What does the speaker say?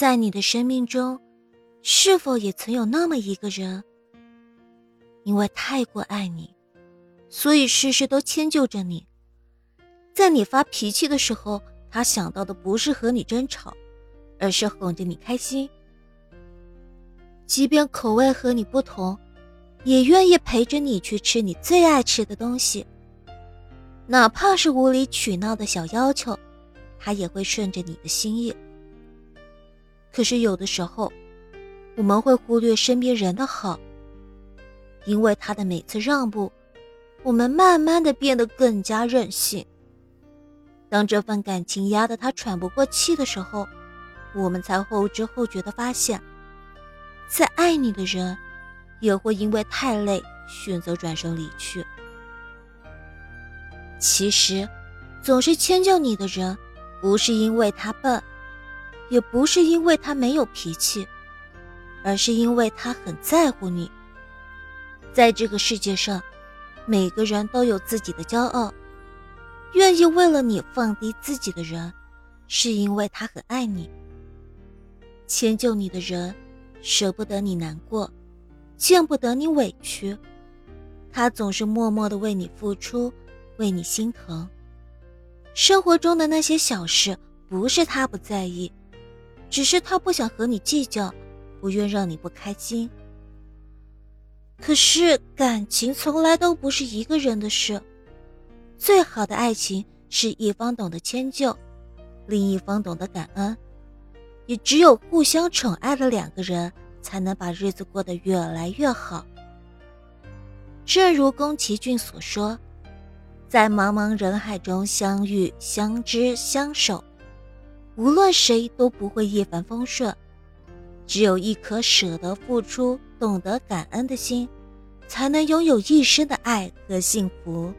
在你的生命中，是否也曾有那么一个人，因为太过爱你，所以事事都迁就着你。在你发脾气的时候，他想到的不是和你争吵，而是哄着你开心。即便口味和你不同，也愿意陪着你去吃你最爱吃的东西。哪怕是无理取闹的小要求，他也会顺着你的心意。可是有的时候，我们会忽略身边人的好，因为他的每次让步，我们慢慢的变得更加任性。当这份感情压得他喘不过气的时候，我们才后知后觉的发现，再爱你的人，也会因为太累选择转身离去。其实，总是迁就你的人，不是因为他笨，也不是因为他没有脾气，而是因为他很在乎你。在这个世界上，每个人都有自己的骄傲，愿意为了你放低自己的人，是因为他很爱你。迁就你的人，舍不得你难过，见不得你委屈，他总是默默的为你付出。为你心疼，生活中的那些小事不是他不在意，只是他不想和你计较，不愿让你不开心。可是感情从来都不是一个人的事，最好的爱情是一方懂得迁就，另一方懂得感恩，也只有互相宠爱的两个人，才能把日子过得越来越好。正如宫崎骏所说。在茫茫人海中相遇、相知、相守，无论谁都不会一帆风顺。只有一颗舍得付出、懂得感恩的心，才能拥有一生的爱和幸福。